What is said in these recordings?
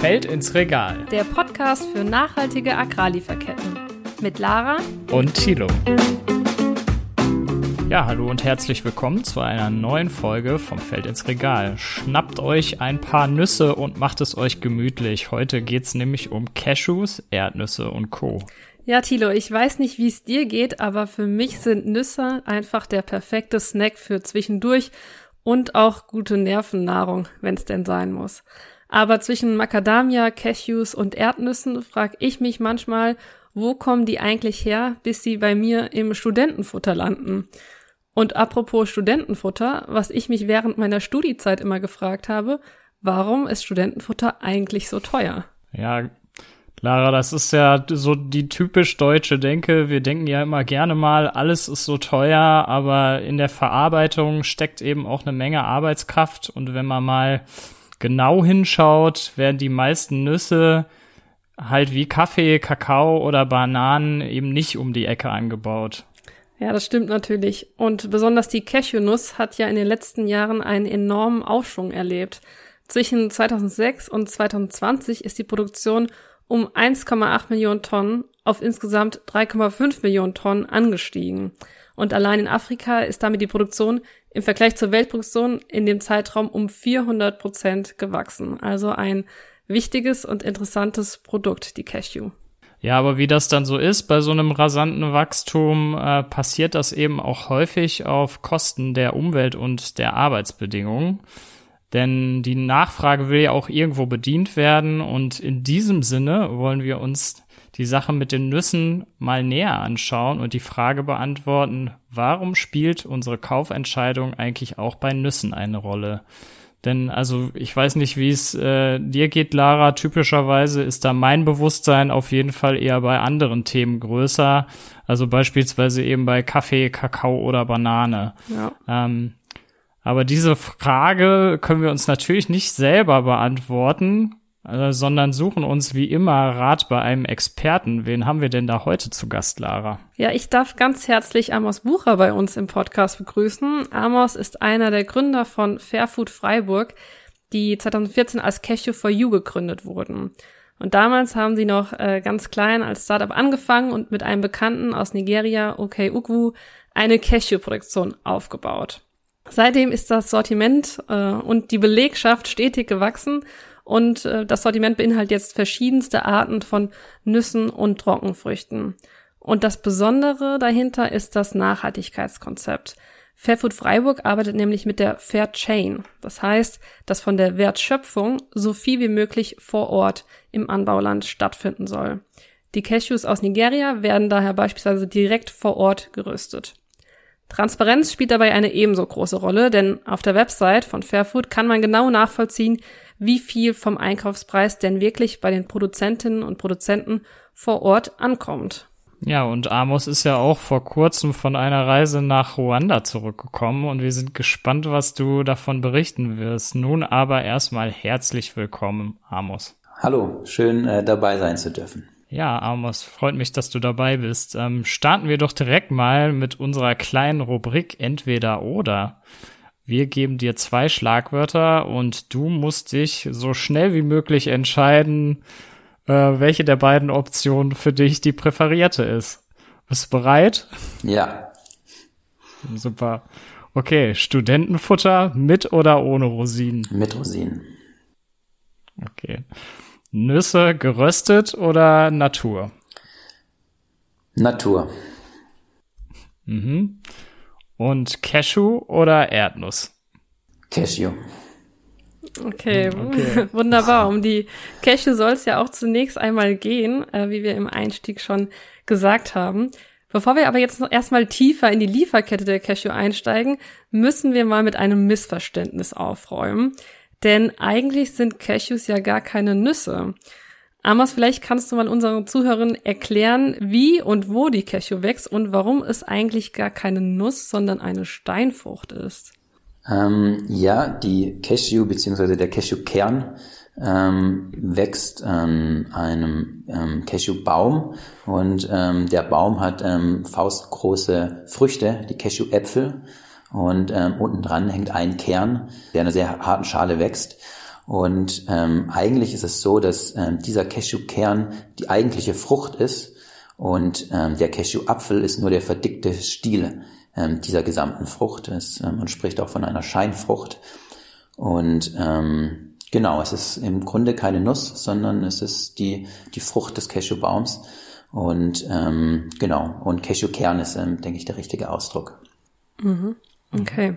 Feld ins Regal. Der Podcast für nachhaltige Agrarlieferketten. Mit Lara und Thilo. Ja, hallo und herzlich willkommen zu einer neuen Folge vom Feld ins Regal. Schnappt euch ein paar Nüsse und macht es euch gemütlich. Heute geht es nämlich um Cashews, Erdnüsse und Co. Ja, Thilo, ich weiß nicht, wie es dir geht, aber für mich sind Nüsse einfach der perfekte Snack für zwischendurch und auch gute Nervennahrung, wenn es denn sein muss. Aber zwischen Macadamia, Cashews und Erdnüssen frage ich mich manchmal, wo kommen die eigentlich her, bis sie bei mir im Studentenfutter landen? Und apropos Studentenfutter, was ich mich während meiner Studiezeit immer gefragt habe, warum ist Studentenfutter eigentlich so teuer? Ja, Lara, das ist ja so die typisch deutsche Denke. Wir denken ja immer gerne mal, alles ist so teuer, aber in der Verarbeitung steckt eben auch eine Menge Arbeitskraft. Und wenn man mal genau hinschaut, werden die meisten Nüsse halt wie Kaffee, Kakao oder Bananen eben nicht um die Ecke angebaut. Ja, das stimmt natürlich. Und besonders die Cashewnuss hat ja in den letzten Jahren einen enormen Aufschwung erlebt. Zwischen 2006 und 2020 ist die Produktion um 1,8 Millionen Tonnen auf insgesamt 3,5 Millionen Tonnen angestiegen. Und allein in Afrika ist damit die Produktion im Vergleich zur Weltproduktion in dem Zeitraum um 400 Prozent gewachsen. Also ein wichtiges und interessantes Produkt, die Cashew. Ja, aber wie das dann so ist bei so einem rasanten Wachstum, äh, passiert das eben auch häufig auf Kosten der Umwelt und der Arbeitsbedingungen. Denn die Nachfrage will ja auch irgendwo bedient werden und in diesem Sinne wollen wir uns die Sache mit den Nüssen mal näher anschauen und die Frage beantworten, warum spielt unsere Kaufentscheidung eigentlich auch bei Nüssen eine Rolle? Denn also ich weiß nicht, wie es äh, dir geht, Lara. Typischerweise ist da mein Bewusstsein auf jeden Fall eher bei anderen Themen größer. Also beispielsweise eben bei Kaffee, Kakao oder Banane. Ja. Ähm, aber diese Frage können wir uns natürlich nicht selber beantworten, äh, sondern suchen uns wie immer Rat bei einem Experten. Wen haben wir denn da heute zu Gast, Lara? Ja, ich darf ganz herzlich Amos Bucher bei uns im Podcast begrüßen. Amos ist einer der Gründer von Fairfood Freiburg, die 2014 als Cashew for You gegründet wurden. Und damals haben sie noch äh, ganz klein als Startup angefangen und mit einem Bekannten aus Nigeria, OK Ugwu, eine Cashew-Produktion aufgebaut. Seitdem ist das Sortiment äh, und die Belegschaft stetig gewachsen und äh, das Sortiment beinhaltet jetzt verschiedenste Arten von Nüssen und Trockenfrüchten. Und das Besondere dahinter ist das Nachhaltigkeitskonzept. Fairfood Freiburg arbeitet nämlich mit der Fair Chain. Das heißt, dass von der Wertschöpfung so viel wie möglich vor Ort im Anbauland stattfinden soll. Die Cashews aus Nigeria werden daher beispielsweise direkt vor Ort geröstet. Transparenz spielt dabei eine ebenso große Rolle, denn auf der Website von Fairfood kann man genau nachvollziehen, wie viel vom Einkaufspreis denn wirklich bei den Produzentinnen und Produzenten vor Ort ankommt. Ja, und Amos ist ja auch vor kurzem von einer Reise nach Ruanda zurückgekommen und wir sind gespannt, was du davon berichten wirst. Nun aber erstmal herzlich willkommen, Amos. Hallo, schön äh, dabei sein zu dürfen. Ja, Amos, freut mich, dass du dabei bist. Ähm, starten wir doch direkt mal mit unserer kleinen Rubrik Entweder oder. Wir geben dir zwei Schlagwörter und du musst dich so schnell wie möglich entscheiden, äh, welche der beiden Optionen für dich die präferierte ist. Bist du bereit? Ja. Super. Okay, Studentenfutter mit oder ohne Rosinen? Mit Rosinen. Okay. Nüsse geröstet oder Natur? Natur. Mhm. Und Cashew oder Erdnuss? Cashew. Okay, okay. wunderbar. Um die Cashew soll es ja auch zunächst einmal gehen, äh, wie wir im Einstieg schon gesagt haben. Bevor wir aber jetzt noch erstmal tiefer in die Lieferkette der Cashew einsteigen, müssen wir mal mit einem Missverständnis aufräumen. Denn eigentlich sind Cashews ja gar keine Nüsse. Amos, vielleicht kannst du mal unseren Zuhörern erklären, wie und wo die Cashew wächst und warum es eigentlich gar keine Nuss, sondern eine Steinfrucht ist. Ähm, ja, die Cashew bzw. der Cashewkern ähm, wächst an einem ähm, Cashewbaum und ähm, der Baum hat ähm, faustgroße Früchte, die Cashewäpfel und ähm, unten dran hängt ein Kern, der in einer sehr harten Schale wächst. Und ähm, eigentlich ist es so, dass ähm, dieser Cashewkern die eigentliche Frucht ist und ähm, der Cashewapfel ist nur der verdickte Stiel ähm, dieser gesamten Frucht. Es, äh, man spricht auch von einer Scheinfrucht. Und ähm, genau, es ist im Grunde keine Nuss, sondern es ist die, die Frucht des Cashewbaums. Und ähm, genau, und Cashewkern ist, ähm, denke ich, der richtige Ausdruck. Mhm. Okay.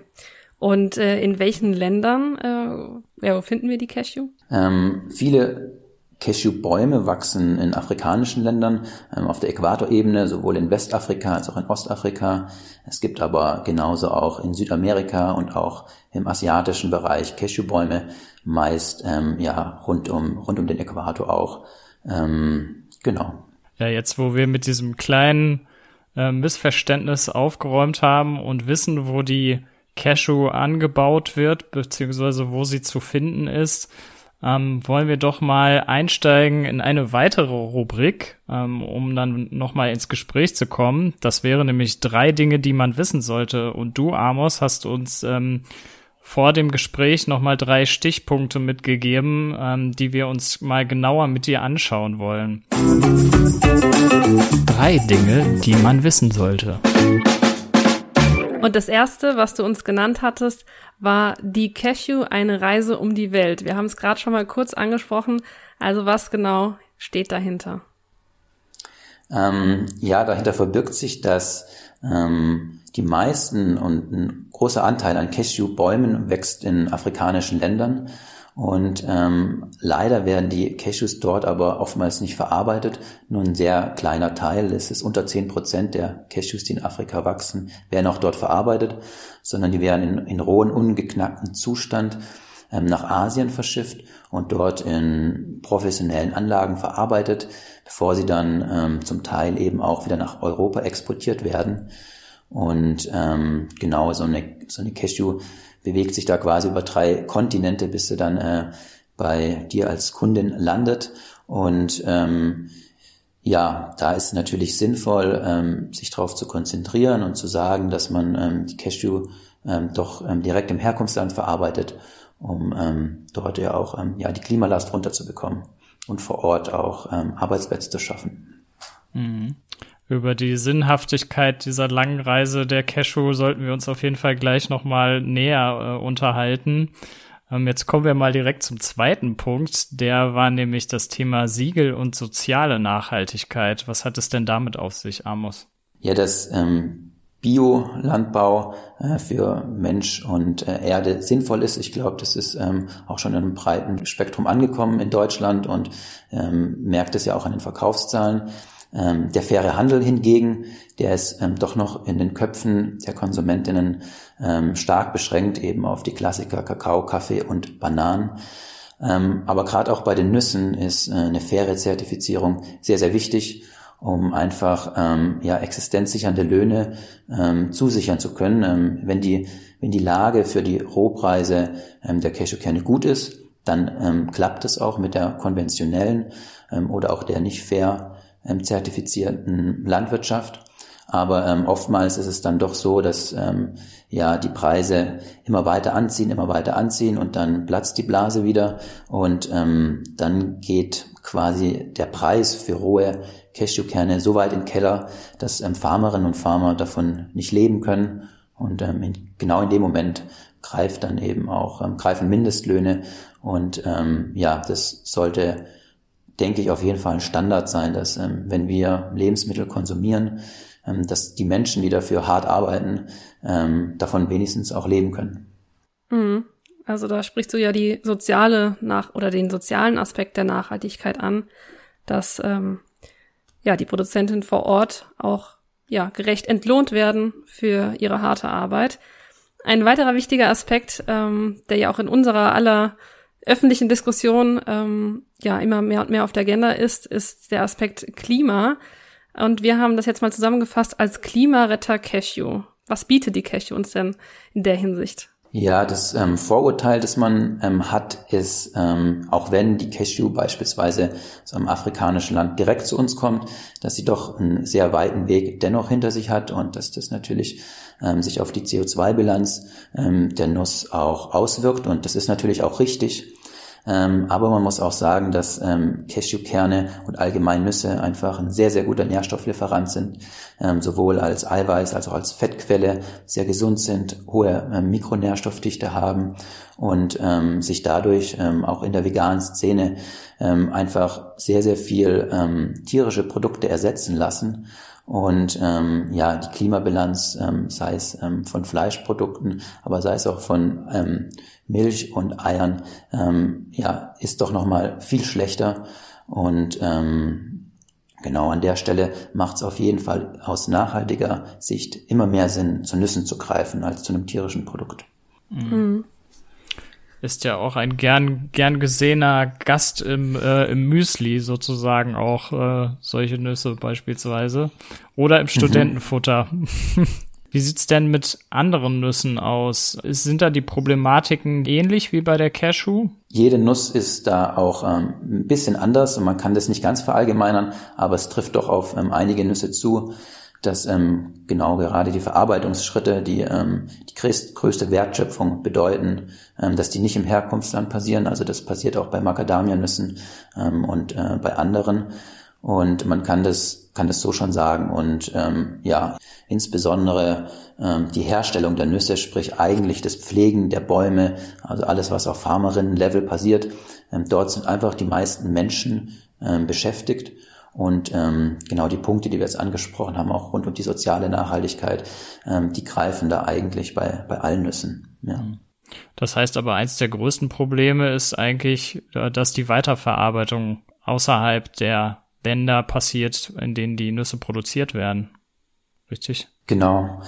Und äh, in welchen Ländern äh, ja, wo finden wir die Cashew? Ähm, viele Cashewbäume wachsen in afrikanischen Ländern ähm, auf der Äquatorebene, sowohl in Westafrika als auch in Ostafrika. Es gibt aber genauso auch in Südamerika und auch im asiatischen Bereich Cashewbäume, meist ähm, ja rund um rund um den Äquator auch. Ähm, genau. Ja, jetzt wo wir mit diesem kleinen äh, Missverständnis aufgeräumt haben und wissen, wo die Cashew angebaut wird, beziehungsweise wo sie zu finden ist, ähm, wollen wir doch mal einsteigen in eine weitere Rubrik, ähm, um dann nochmal ins Gespräch zu kommen. Das wäre nämlich drei Dinge, die man wissen sollte. Und du, Amos, hast uns ähm, vor dem Gespräch nochmal drei Stichpunkte mitgegeben, ähm, die wir uns mal genauer mit dir anschauen wollen. Drei Dinge, die man wissen sollte. Und das erste, was du uns genannt hattest, war die Cashew eine Reise um die Welt. Wir haben es gerade schon mal kurz angesprochen. Also was genau steht dahinter? Ähm, ja, dahinter verbirgt sich, dass ähm, die meisten und ein großer Anteil an Cashew-Bäumen wächst in afrikanischen Ländern. Und ähm, leider werden die Cashews dort aber oftmals nicht verarbeitet. Nur ein sehr kleiner Teil, es ist unter zehn Prozent der Cashews, die in Afrika wachsen, werden auch dort verarbeitet, sondern die werden in, in rohen, ungeknackten Zustand ähm, nach Asien verschifft und dort in professionellen Anlagen verarbeitet, bevor sie dann ähm, zum Teil eben auch wieder nach Europa exportiert werden. Und ähm, genau so eine, so eine Cashew bewegt sich da quasi über drei Kontinente, bis sie dann äh, bei dir als Kundin landet. Und ähm, ja, da ist natürlich sinnvoll, ähm, sich darauf zu konzentrieren und zu sagen, dass man ähm, die Cashew ähm, doch ähm, direkt im Herkunftsland verarbeitet, um ähm, dort ja auch ähm, ja, die Klimalast runterzubekommen und vor Ort auch ähm, Arbeitsplätze zu schaffen. Mhm über die Sinnhaftigkeit dieser langen Reise der Cashew sollten wir uns auf jeden Fall gleich nochmal näher äh, unterhalten. Ähm, jetzt kommen wir mal direkt zum zweiten Punkt. Der war nämlich das Thema Siegel und soziale Nachhaltigkeit. Was hat es denn damit auf sich, Amos? Ja, das ähm, Biolandbau äh, für Mensch und äh, Erde sinnvoll ist. Ich glaube, das ist ähm, auch schon in einem breiten Spektrum angekommen in Deutschland und ähm, merkt es ja auch an den Verkaufszahlen. Ähm, der faire Handel hingegen, der ist ähm, doch noch in den Köpfen der Konsumentinnen ähm, stark beschränkt eben auf die Klassiker Kakao, Kaffee und Bananen. Aber gerade auch bei den Nüssen ist äh, eine faire Zertifizierung sehr, sehr wichtig, um einfach ähm, ja, existenzsichernde Löhne ähm, zusichern zu können. wenn, die, wenn die Lage für die Rohpreise der Cashewkerne gut ist, dann klappt es auch mit der konventionellen oder auch der nicht fair ähm, zertifizierten Landwirtschaft. Aber ähm, oftmals ist es dann doch so, dass ähm, ja die Preise immer weiter anziehen, immer weiter anziehen und dann platzt die Blase wieder und ähm, dann geht quasi der Preis für rohe Cashewkerne so weit in Keller, dass ähm, Farmerinnen und Farmer davon nicht leben können und ähm, in, genau in dem Moment greift dann eben auch ähm, greifen Mindestlöhne und ähm, ja das sollte denke ich, auf jeden Fall ein Standard sein, dass ähm, wenn wir Lebensmittel konsumieren, ähm, dass die Menschen, die dafür hart arbeiten, ähm, davon wenigstens auch leben können. Mhm. Also da sprichst du ja die soziale nach oder den sozialen Aspekt der Nachhaltigkeit an, dass ähm, ja die Produzenten vor Ort auch ja gerecht entlohnt werden für ihre harte Arbeit. Ein weiterer wichtiger Aspekt, ähm, der ja auch in unserer aller öffentlichen Diskussion ähm, ja immer mehr und mehr auf der Agenda ist, ist der Aspekt Klima. Und wir haben das jetzt mal zusammengefasst als Klimaretter Cashew. Was bietet die Cashew uns denn in der Hinsicht? Ja, das ähm, Vorurteil, das man ähm, hat, ist, ähm, auch wenn die Cashew beispielsweise aus einem afrikanischen Land direkt zu uns kommt, dass sie doch einen sehr weiten Weg dennoch hinter sich hat und dass das natürlich ähm, sich auf die CO2-Bilanz ähm, der Nuss auch auswirkt. Und das ist natürlich auch richtig. Ähm, aber man muss auch sagen, dass ähm, Cashewkerne und allgemein Nüsse einfach ein sehr, sehr guter Nährstofflieferant sind, ähm, sowohl als Eiweiß als auch als Fettquelle, sehr gesund sind, hohe ähm, Mikronährstoffdichte haben und ähm, sich dadurch ähm, auch in der veganen Szene ähm, einfach sehr, sehr viel ähm, tierische Produkte ersetzen lassen und ähm, ja, die Klimabilanz, ähm, sei es ähm, von Fleischprodukten, aber sei es auch von ähm, Milch und Eiern, ähm, ja, ist doch nochmal viel schlechter. Und ähm, genau an der Stelle macht es auf jeden Fall aus nachhaltiger Sicht immer mehr Sinn, zu Nüssen zu greifen als zu einem tierischen Produkt. Mhm ist ja auch ein gern, gern gesehener Gast im, äh, im Müsli sozusagen auch äh, solche Nüsse beispielsweise. Oder im mhm. Studentenfutter. Wie sieht's denn mit anderen Nüssen aus? Sind da die Problematiken ähnlich wie bei der Cashew? Jede Nuss ist da auch ähm, ein bisschen anders und man kann das nicht ganz verallgemeinern, aber es trifft doch auf ähm, einige Nüsse zu dass ähm, genau gerade die Verarbeitungsschritte, die ähm, die größte Wertschöpfung bedeuten, ähm, dass die nicht im Herkunftsland passieren. Also das passiert auch bei Macadamianüssen ähm, und äh, bei anderen. Und man kann das, kann das so schon sagen. Und ähm, ja, insbesondere ähm, die Herstellung der Nüsse, sprich eigentlich das Pflegen der Bäume, also alles, was auf Farmerinnen-Level passiert, ähm, dort sind einfach die meisten Menschen ähm, beschäftigt. Und ähm, genau die Punkte, die wir jetzt angesprochen haben, auch rund um die soziale Nachhaltigkeit, ähm, die greifen da eigentlich bei, bei allen Nüssen. Ja. Das heißt aber, eins der größten Probleme ist eigentlich, äh, dass die Weiterverarbeitung außerhalb der Länder passiert, in denen die Nüsse produziert werden. Richtig? Genau.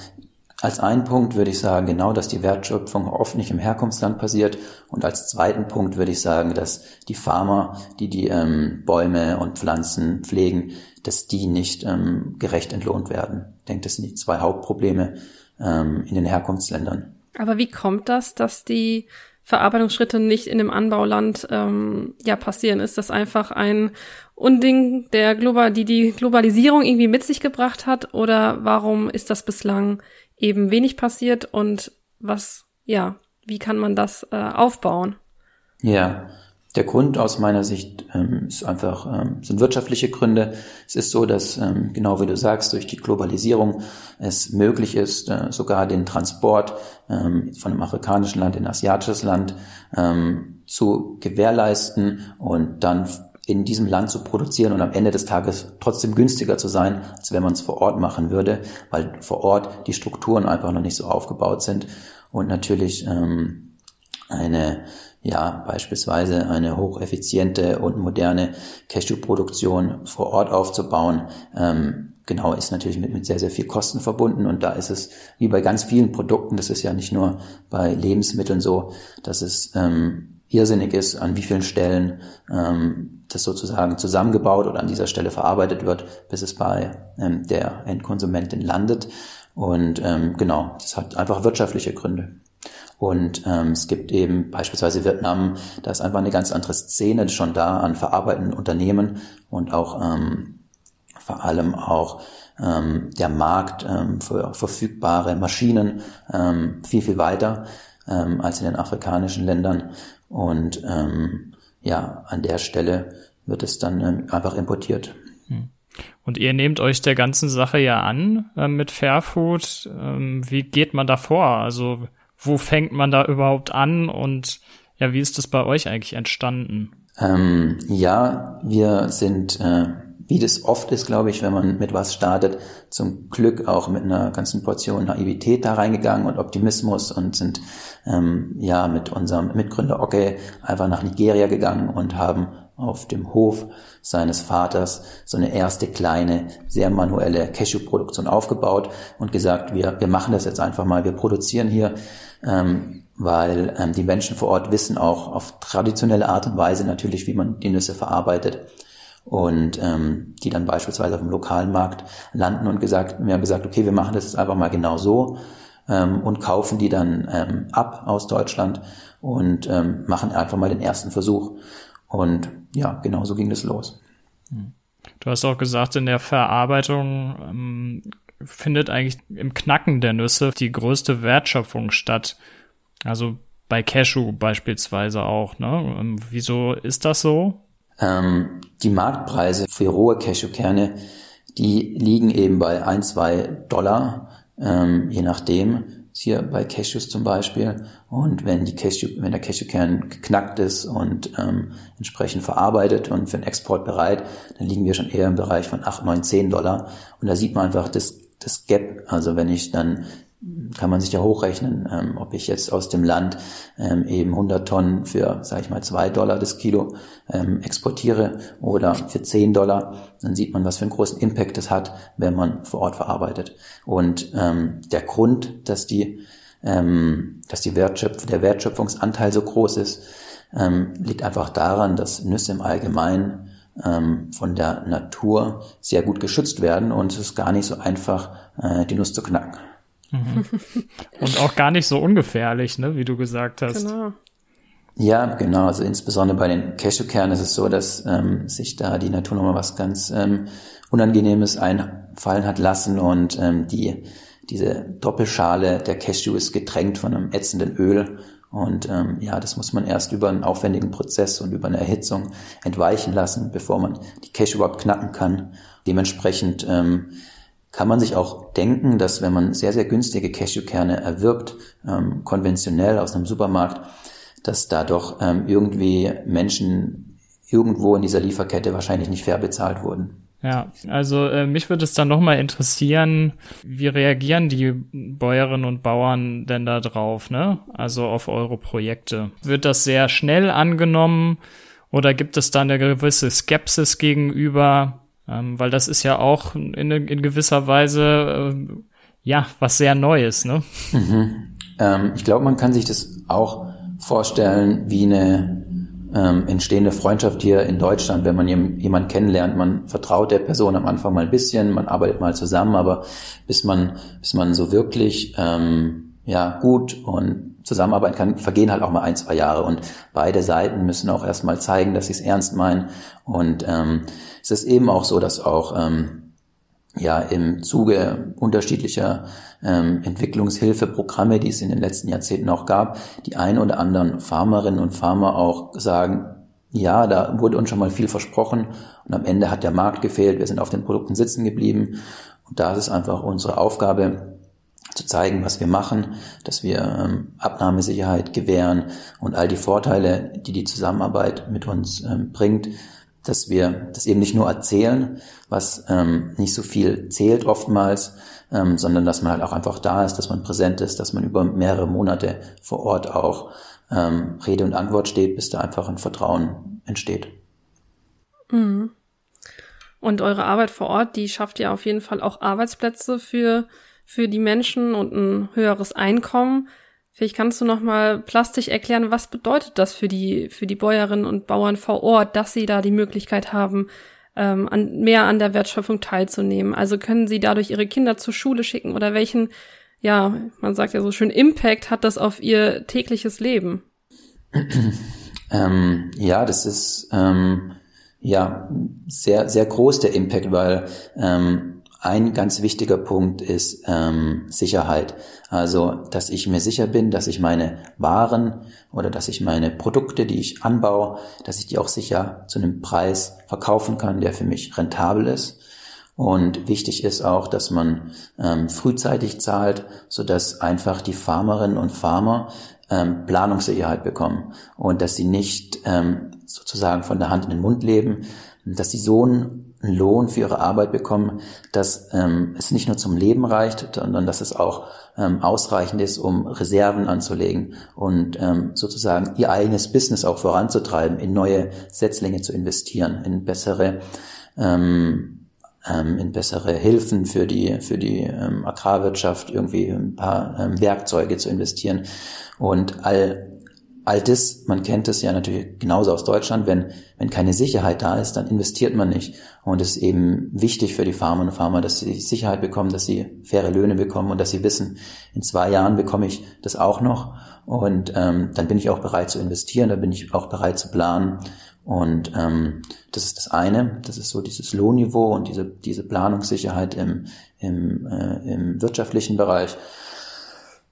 Als einen Punkt würde ich sagen, genau, dass die Wertschöpfung oft nicht im Herkunftsland passiert. Und als zweiten Punkt würde ich sagen, dass die Farmer, die die ähm, Bäume und Pflanzen pflegen, dass die nicht ähm, gerecht entlohnt werden. Ich denke, das sind die zwei Hauptprobleme ähm, in den Herkunftsländern. Aber wie kommt das, dass die Verarbeitungsschritte nicht in dem Anbauland ähm, ja passieren? Ist das einfach ein Unding, der Global, die die Globalisierung irgendwie mit sich gebracht hat? Oder warum ist das bislang eben wenig passiert und was, ja, wie kann man das äh, aufbauen? Ja, der Grund aus meiner Sicht ähm, ist einfach, ähm, sind wirtschaftliche Gründe. Es ist so, dass, ähm, genau wie du sagst, durch die Globalisierung es möglich ist, äh, sogar den Transport ähm, von einem afrikanischen Land in ein asiatisches Land ähm, zu gewährleisten und dann in diesem Land zu produzieren und am Ende des Tages trotzdem günstiger zu sein, als wenn man es vor Ort machen würde, weil vor Ort die Strukturen einfach noch nicht so aufgebaut sind und natürlich ähm, eine ja beispielsweise eine hocheffiziente und moderne Cashew-Produktion vor Ort aufzubauen, ähm, genau ist natürlich mit, mit sehr, sehr viel Kosten verbunden. Und da ist es wie bei ganz vielen Produkten, das ist ja nicht nur bei Lebensmitteln so, dass es ähm, irrsinnig ist, an wie vielen Stellen ähm, das sozusagen zusammengebaut oder an dieser Stelle verarbeitet wird, bis es bei ähm, der Endkonsumentin landet. Und ähm, genau, das hat einfach wirtschaftliche Gründe. Und ähm, es gibt eben beispielsweise Vietnam, da ist einfach eine ganz andere Szene schon da an verarbeitenden Unternehmen und auch ähm, vor allem auch ähm, der Markt ähm, für verfügbare Maschinen ähm, viel, viel weiter ähm, als in den afrikanischen Ländern. Und ähm, ja, an der Stelle wird es dann ähm, einfach importiert. Hm. Und ihr nehmt euch der ganzen Sache ja an äh, mit Fairfood. Ähm, wie geht man da vor? Also wo fängt man da überhaupt an und ja, wie ist das bei euch eigentlich entstanden? Ähm, ja, wir sind äh, wie das oft ist, glaube ich, wenn man mit was startet, zum Glück auch mit einer ganzen Portion Naivität da reingegangen und Optimismus und sind ähm, ja mit unserem Mitgründer Oke einfach nach Nigeria gegangen und haben auf dem Hof seines Vaters so eine erste kleine, sehr manuelle Cashew-Produktion aufgebaut und gesagt, wir, wir machen das jetzt einfach mal, wir produzieren hier, ähm, weil ähm, die Menschen vor Ort wissen auch auf traditionelle Art und Weise natürlich, wie man die Nüsse verarbeitet und ähm, die dann beispielsweise auf dem lokalen Markt landen und gesagt, wir haben gesagt, okay, wir machen das jetzt einfach mal genau so ähm, und kaufen die dann ähm, ab aus Deutschland und ähm, machen einfach mal den ersten Versuch. Und ja, genau so ging das los. Du hast auch gesagt, in der Verarbeitung ähm, findet eigentlich im Knacken der Nüsse die größte Wertschöpfung statt. Also bei Cashew beispielsweise auch. Ne? Ähm, wieso ist das so? Ähm, die Marktpreise für rohe Cashewkerne, die liegen eben bei ein, zwei Dollar, ähm, je nachdem hier bei Cashews zum Beispiel. Und wenn die Cashew, wenn der Cashewkern geknackt ist und ähm, entsprechend verarbeitet und für den Export bereit, dann liegen wir schon eher im Bereich von 8, 9, 10 Dollar. Und da sieht man einfach das, das Gap. Also wenn ich dann kann man sich ja hochrechnen, ähm, ob ich jetzt aus dem Land ähm, eben 100 Tonnen für, sage ich mal, 2 Dollar das Kilo ähm, exportiere oder für 10 Dollar, dann sieht man, was für einen großen Impact das hat, wenn man vor Ort verarbeitet. Und ähm, der Grund, dass die, ähm, dass die Wertschöpf der Wertschöpfungsanteil so groß ist, ähm, liegt einfach daran, dass Nüsse im Allgemeinen ähm, von der Natur sehr gut geschützt werden und es ist gar nicht so einfach, äh, die Nuss zu knacken. Mhm. Und auch gar nicht so ungefährlich, ne, wie du gesagt hast. Genau. Ja, genau. Also insbesondere bei den Cashewkernen ist es so, dass ähm, sich da die Natur nochmal was ganz ähm, Unangenehmes einfallen hat lassen und ähm, die diese Doppelschale der Cashew ist getränkt von einem ätzenden Öl und ähm, ja, das muss man erst über einen aufwendigen Prozess und über eine Erhitzung entweichen lassen, bevor man die Cashew überhaupt knacken kann. Dementsprechend ähm, kann man sich auch denken, dass wenn man sehr, sehr günstige Cashewkerne erwirbt, ähm, konventionell aus einem Supermarkt, dass da doch ähm, irgendwie Menschen irgendwo in dieser Lieferkette wahrscheinlich nicht fair bezahlt wurden. Ja, also äh, mich würde es dann nochmal interessieren, wie reagieren die Bäuerinnen und Bauern denn da drauf, ne? Also auf eure Projekte. Wird das sehr schnell angenommen oder gibt es da eine gewisse Skepsis gegenüber? Ähm, weil das ist ja auch in, in gewisser Weise, äh, ja, was sehr Neues, ne? Mhm. Ähm, ich glaube, man kann sich das auch vorstellen wie eine ähm, entstehende Freundschaft hier in Deutschland, wenn man jemanden kennenlernt. Man vertraut der Person am Anfang mal ein bisschen, man arbeitet mal zusammen, aber bis man, bis man so wirklich ähm, ja gut und zusammenarbeiten kann, vergehen halt auch mal ein, zwei Jahre. Und beide Seiten müssen auch erstmal zeigen, dass sie es ernst meinen. Und ähm, es ist eben auch so, dass auch ähm, ja im Zuge unterschiedlicher ähm, Entwicklungshilfeprogramme, die es in den letzten Jahrzehnten auch gab, die ein oder anderen Farmerinnen und Farmer auch sagen, ja, da wurde uns schon mal viel versprochen und am Ende hat der Markt gefehlt, wir sind auf den Produkten sitzen geblieben und da ist es einfach unsere Aufgabe, zu zeigen, was wir machen, dass wir ähm, Abnahmesicherheit gewähren und all die Vorteile, die die Zusammenarbeit mit uns ähm, bringt, dass wir das eben nicht nur erzählen, was ähm, nicht so viel zählt oftmals, ähm, sondern dass man halt auch einfach da ist, dass man präsent ist, dass man über mehrere Monate vor Ort auch ähm, Rede und Antwort steht, bis da einfach ein Vertrauen entsteht. Mhm. Und eure Arbeit vor Ort, die schafft ja auf jeden Fall auch Arbeitsplätze für für die Menschen und ein höheres Einkommen. Vielleicht kannst du noch mal plastisch erklären, was bedeutet das für die für die Bäuerinnen und Bauern vor Ort, dass sie da die Möglichkeit haben, ähm, an, mehr an der Wertschöpfung teilzunehmen. Also können sie dadurch ihre Kinder zur Schule schicken oder welchen, ja, man sagt ja so schön, Impact hat das auf ihr tägliches Leben? Ähm, ja, das ist ähm, ja sehr sehr groß der Impact, weil ähm, ein ganz wichtiger Punkt ist ähm, Sicherheit. Also, dass ich mir sicher bin, dass ich meine Waren oder dass ich meine Produkte, die ich anbaue, dass ich die auch sicher zu einem Preis verkaufen kann, der für mich rentabel ist. Und wichtig ist auch, dass man ähm, frühzeitig zahlt, so dass einfach die Farmerinnen und Farmer ähm, Planungssicherheit bekommen und dass sie nicht ähm, sozusagen von der Hand in den Mund leben, dass sie so einen Lohn für ihre Arbeit bekommen, dass ähm, es nicht nur zum Leben reicht, sondern dass es auch ähm, ausreichend ist, um Reserven anzulegen und ähm, sozusagen ihr eigenes Business auch voranzutreiben, in neue Setzlinge zu investieren, in bessere ähm, ähm, in bessere Hilfen für die für die ähm, Agrarwirtschaft irgendwie ein paar ähm, Werkzeuge zu investieren und all all das, man kennt es ja natürlich genauso aus Deutschland, wenn, wenn keine Sicherheit da ist, dann investiert man nicht. Und es ist eben wichtig für die Farmerinnen und Farmer, dass sie Sicherheit bekommen, dass sie faire Löhne bekommen und dass sie wissen, in zwei Jahren bekomme ich das auch noch. Und ähm, dann bin ich auch bereit zu investieren, dann bin ich auch bereit zu planen. Und ähm, das ist das eine, das ist so dieses Lohnniveau und diese, diese Planungssicherheit im, im, äh, im wirtschaftlichen Bereich.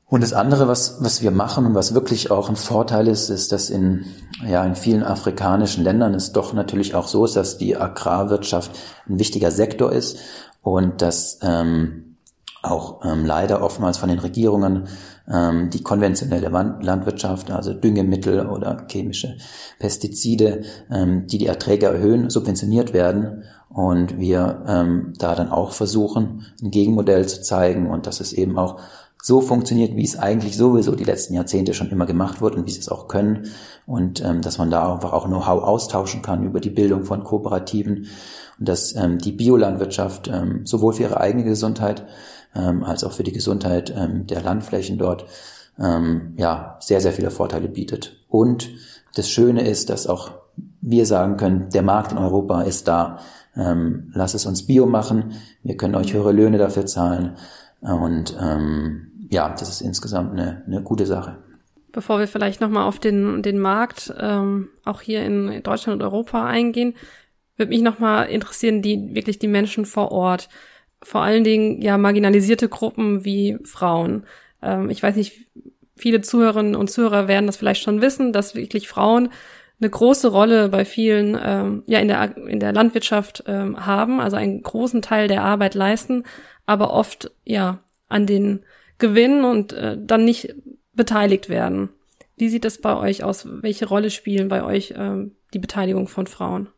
Und das andere, was, was wir machen und was wirklich auch ein Vorteil ist, ist, dass in, ja, in vielen afrikanischen Ländern es doch natürlich auch so ist, dass die Agrarwirtschaft ein wichtiger Sektor ist und dass ähm, auch ähm, leider oftmals von den Regierungen ähm, die konventionelle Landwirtschaft, also Düngemittel oder chemische Pestizide, ähm, die die Erträge erhöhen, subventioniert werden. Und wir ähm, da dann auch versuchen, ein Gegenmodell zu zeigen und dass es eben auch so funktioniert, wie es eigentlich sowieso die letzten Jahrzehnte schon immer gemacht wird und wie sie es auch können und ähm, dass man da einfach auch Know-how austauschen kann über die Bildung von Kooperativen und dass ähm, die Biolandwirtschaft ähm, sowohl für ihre eigene Gesundheit ähm, als auch für die Gesundheit ähm, der Landflächen dort ähm, ja sehr sehr viele Vorteile bietet und das Schöne ist, dass auch wir sagen können, der Markt in Europa ist da. Ähm, lass es uns Bio machen. Wir können euch höhere Löhne dafür zahlen. Und ähm, ja, das ist insgesamt eine, eine gute Sache. Bevor wir vielleicht nochmal auf den, den Markt ähm, auch hier in Deutschland und Europa eingehen, würde mich nochmal interessieren, die wirklich die Menschen vor Ort. Vor allen Dingen ja marginalisierte Gruppen wie Frauen. Ähm, ich weiß nicht, viele Zuhörerinnen und Zuhörer werden das vielleicht schon wissen, dass wirklich Frauen eine große Rolle bei vielen ähm, ja in der in der Landwirtschaft ähm, haben, also einen großen Teil der Arbeit leisten, aber oft ja an den Gewinnen und äh, dann nicht beteiligt werden. Wie sieht es bei euch aus? Welche Rolle spielen bei euch ähm, die Beteiligung von Frauen?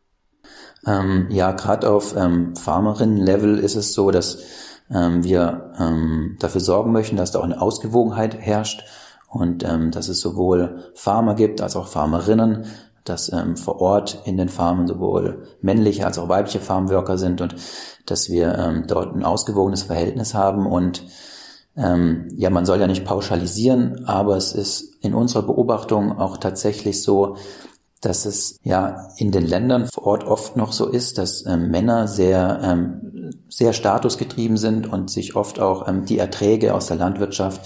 Ähm, ja, gerade auf ähm, Farmerinnen-Level ist es so, dass ähm, wir ähm, dafür sorgen möchten, dass da auch eine Ausgewogenheit herrscht und ähm, dass es sowohl Farmer gibt als auch Farmerinnen, dass ähm, vor Ort in den Farmen sowohl männliche als auch weibliche Farmworker sind und dass wir ähm, dort ein ausgewogenes Verhältnis haben. Und ähm, ja, man soll ja nicht pauschalisieren, aber es ist in unserer Beobachtung auch tatsächlich so, dass es ja in den Ländern vor Ort oft noch so ist, dass ähm, Männer sehr, ähm, sehr statusgetrieben sind und sich oft auch ähm, die Erträge aus der Landwirtschaft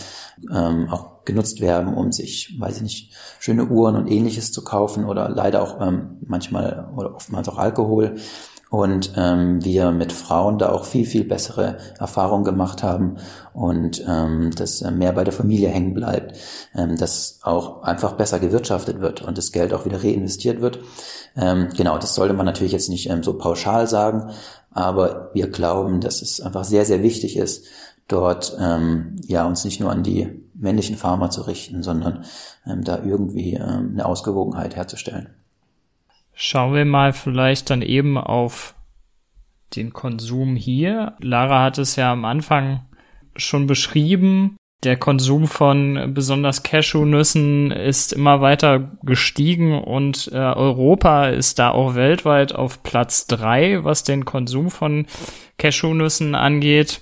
ähm, auch genutzt werden, um sich, weiß ich nicht, schöne Uhren und ähnliches zu kaufen oder leider auch ähm, manchmal oder oftmals auch Alkohol und ähm, wir mit Frauen da auch viel, viel bessere Erfahrungen gemacht haben und ähm, dass äh, mehr bei der Familie hängen bleibt, ähm, dass auch einfach besser gewirtschaftet wird und das Geld auch wieder reinvestiert wird. Ähm, genau, das sollte man natürlich jetzt nicht ähm, so pauschal sagen, aber wir glauben, dass es einfach sehr, sehr wichtig ist, dort ähm, ja uns nicht nur an die männlichen Farmer zu richten, sondern ähm, da irgendwie ähm, eine Ausgewogenheit herzustellen. Schauen wir mal vielleicht dann eben auf den Konsum hier. Lara hat es ja am Anfang schon beschrieben. Der Konsum von besonders Cashewnüssen ist immer weiter gestiegen und äh, Europa ist da auch weltweit auf Platz drei, was den Konsum von Cashewnüssen angeht.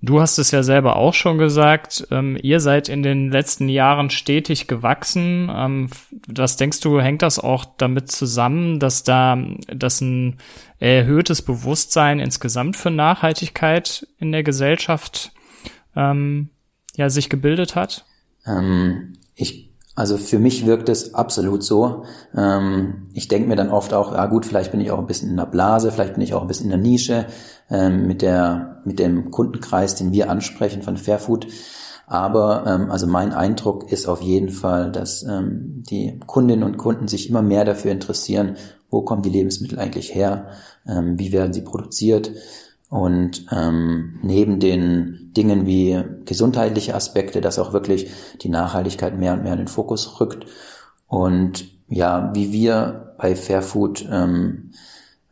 Du hast es ja selber auch schon gesagt, ähm, ihr seid in den letzten Jahren stetig gewachsen. Ähm, was denkst du, hängt das auch damit zusammen, dass da dass ein erhöhtes Bewusstsein insgesamt für Nachhaltigkeit in der Gesellschaft ähm, ja sich gebildet hat? Ähm, ich also für mich wirkt es absolut so. Ähm, ich denke mir dann oft auch, ja gut, vielleicht bin ich auch ein bisschen in der Blase, vielleicht bin ich auch ein bisschen in der Nische ähm, mit der mit dem Kundenkreis, den wir ansprechen von Fairfood. Aber ähm, also mein Eindruck ist auf jeden Fall, dass die Kundinnen und Kunden sich immer mehr dafür interessieren, wo kommen die Lebensmittel eigentlich her, wie werden sie produziert und ähm, neben den Dingen wie gesundheitliche Aspekte, dass auch wirklich die Nachhaltigkeit mehr und mehr in den Fokus rückt. Und ja, wie wir bei Fairfood, ähm,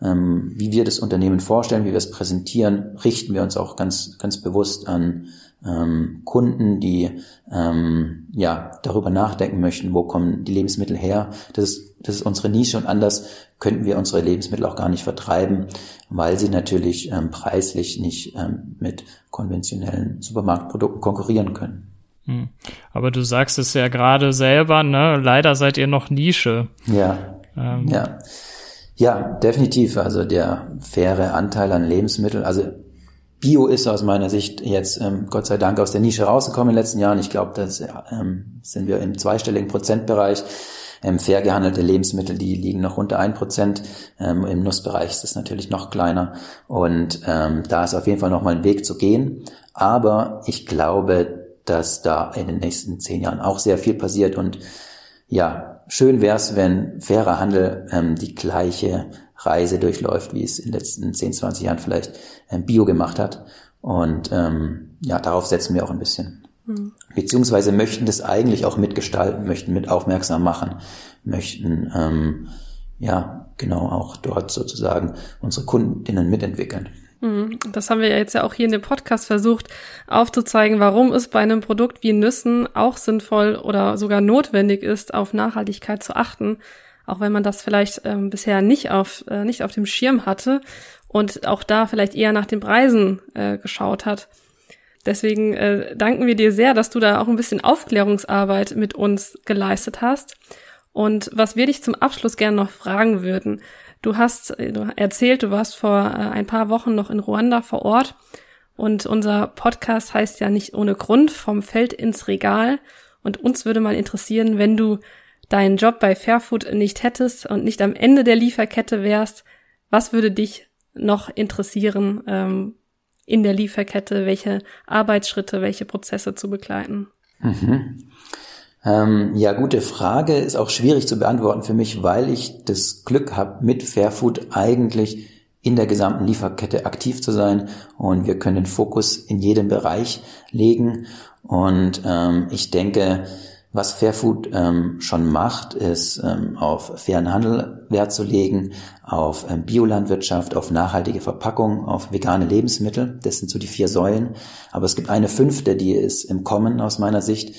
ähm, wie wir das Unternehmen vorstellen, wie wir es präsentieren, richten wir uns auch ganz, ganz bewusst an ähm, Kunden, die ähm, ja darüber nachdenken möchten, wo kommen die Lebensmittel her. Das ist, das ist unsere Nische und anders könnten wir unsere Lebensmittel auch gar nicht vertreiben, weil sie natürlich ähm, preislich nicht ähm, mit konventionellen Supermarktprodukten konkurrieren können. Hm. Aber du sagst es ja gerade selber, ne? Leider seid ihr noch Nische. Ja. Ähm. Ja. Ja, definitiv. Also der faire Anteil an Lebensmitteln, also Bio ist aus meiner Sicht jetzt ähm, Gott sei Dank aus der Nische rausgekommen in den letzten Jahren. Ich glaube, da ähm, sind wir im zweistelligen Prozentbereich. Ähm, fair gehandelte Lebensmittel, die liegen noch unter ein Prozent. Ähm, Im Nussbereich ist es natürlich noch kleiner. Und ähm, da ist auf jeden Fall noch mal ein Weg zu gehen. Aber ich glaube, dass da in den nächsten zehn Jahren auch sehr viel passiert und ja, schön wäre es, wenn fairer Handel ähm, die gleiche Reise durchläuft, wie es in den letzten 10, 20 Jahren vielleicht ähm, Bio gemacht hat. Und ähm, ja, darauf setzen wir auch ein bisschen. Mhm. Beziehungsweise möchten das eigentlich auch mitgestalten, möchten mit aufmerksam machen, möchten ähm, ja genau auch dort sozusagen unsere Kundinnen mitentwickeln. Mhm. Das haben wir ja jetzt ja auch hier in dem Podcast versucht aufzuzeigen, warum es bei einem Produkt wie Nüssen auch sinnvoll oder sogar notwendig ist, auf Nachhaltigkeit zu achten, auch wenn man das vielleicht ähm, bisher nicht auf äh, nicht auf dem Schirm hatte und auch da vielleicht eher nach den Preisen äh, geschaut hat. Deswegen äh, danken wir dir sehr, dass du da auch ein bisschen Aufklärungsarbeit mit uns geleistet hast. Und was wir dich zum Abschluss gerne noch fragen würden, Du hast erzählt, du warst vor äh, ein paar Wochen noch in Ruanda vor Ort und unser Podcast heißt ja nicht ohne Grund vom Feld ins Regal. Und uns würde mal interessieren, wenn du deinen Job bei Fairfood nicht hättest und nicht am Ende der Lieferkette wärst, was würde dich noch interessieren ähm, in der Lieferkette, welche Arbeitsschritte, welche Prozesse zu begleiten? Mhm. Ähm, ja, gute Frage. Ist auch schwierig zu beantworten für mich, weil ich das Glück habe, mit Fairfood eigentlich in der gesamten Lieferkette aktiv zu sein und wir können den Fokus in jedem Bereich legen. Und ähm, ich denke, was Fairfood ähm, schon macht, ist ähm, auf fairen Handel Wert zu legen, auf ähm, Biolandwirtschaft, auf nachhaltige Verpackung, auf vegane Lebensmittel. Das sind so die vier Säulen. Aber es gibt eine fünfte, die ist im Kommen aus meiner Sicht.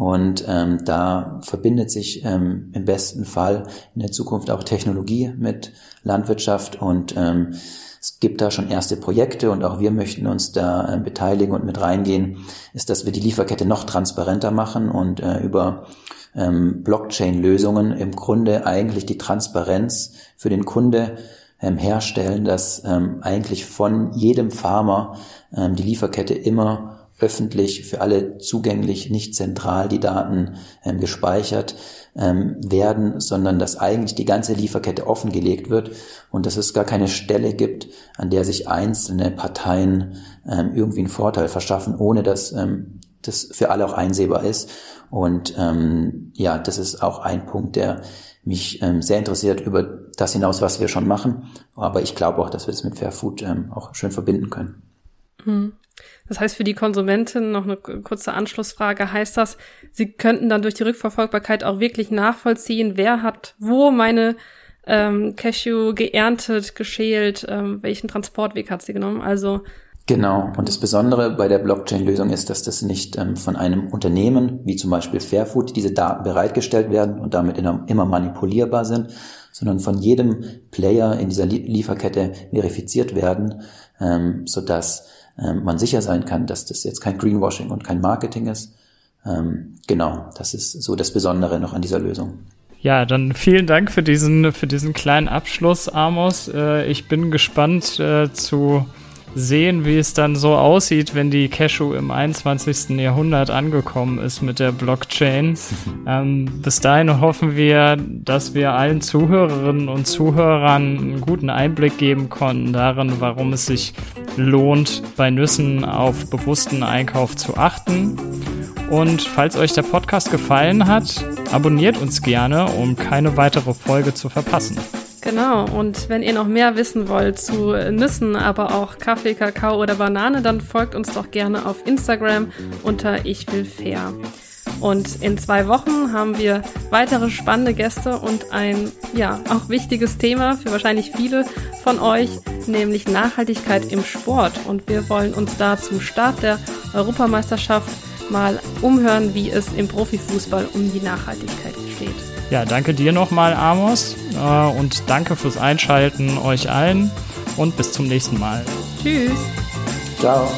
Und ähm, da verbindet sich ähm, im besten Fall in der Zukunft auch Technologie mit Landwirtschaft und ähm, es gibt da schon erste Projekte und auch wir möchten uns da äh, beteiligen und mit reingehen, ist, dass wir die Lieferkette noch transparenter machen und äh, über ähm, Blockchain-Lösungen im Grunde eigentlich die Transparenz für den Kunde ähm, herstellen, dass ähm, eigentlich von jedem Farmer ähm, die Lieferkette immer öffentlich für alle zugänglich, nicht zentral die Daten ähm, gespeichert ähm, werden, sondern dass eigentlich die ganze Lieferkette offengelegt wird und dass es gar keine Stelle gibt, an der sich einzelne Parteien ähm, irgendwie einen Vorteil verschaffen, ohne dass ähm, das für alle auch einsehbar ist. Und ähm, ja, das ist auch ein Punkt, der mich ähm, sehr interessiert über das hinaus, was wir schon machen. Aber ich glaube auch, dass wir das mit Fair Food ähm, auch schön verbinden können. Hm. Das heißt für die Konsumentin noch eine kurze Anschlussfrage. Heißt das, sie könnten dann durch die Rückverfolgbarkeit auch wirklich nachvollziehen, wer hat wo meine ähm, Cashew geerntet, geschält, ähm, welchen Transportweg hat sie genommen? Also Genau. Und das Besondere bei der Blockchain-Lösung ist, dass das nicht ähm, von einem Unternehmen, wie zum Beispiel Fairfood, diese Daten bereitgestellt werden und damit immer manipulierbar sind, sondern von jedem Player in dieser Lieferkette verifiziert werden, ähm, sodass ähm, man sicher sein kann, dass das jetzt kein Greenwashing und kein Marketing ist. Ähm, genau, das ist so das Besondere noch an dieser Lösung. Ja, dann vielen Dank für diesen, für diesen kleinen Abschluss, Amos. Äh, ich bin gespannt äh, zu sehen, wie es dann so aussieht, wenn die Cashew im 21. Jahrhundert angekommen ist mit der Blockchain. ähm, bis dahin hoffen wir, dass wir allen Zuhörerinnen und Zuhörern einen guten Einblick geben konnten darin, warum es sich lohnt, bei Nüssen auf bewussten Einkauf zu achten. Und falls euch der Podcast gefallen hat, abonniert uns gerne, um keine weitere Folge zu verpassen. Genau, und wenn ihr noch mehr wissen wollt zu Nüssen, aber auch Kaffee, Kakao oder Banane, dann folgt uns doch gerne auf Instagram unter Ich will fair. Und in zwei Wochen haben wir weitere spannende Gäste und ein, ja, auch wichtiges Thema für wahrscheinlich viele von euch, nämlich Nachhaltigkeit im Sport. Und wir wollen uns da zum Start der Europameisterschaft mal umhören, wie es im Profifußball um die Nachhaltigkeit steht. Ja, danke dir nochmal, Amos. Äh, und danke fürs Einschalten euch allen. Und bis zum nächsten Mal. Tschüss. Ciao.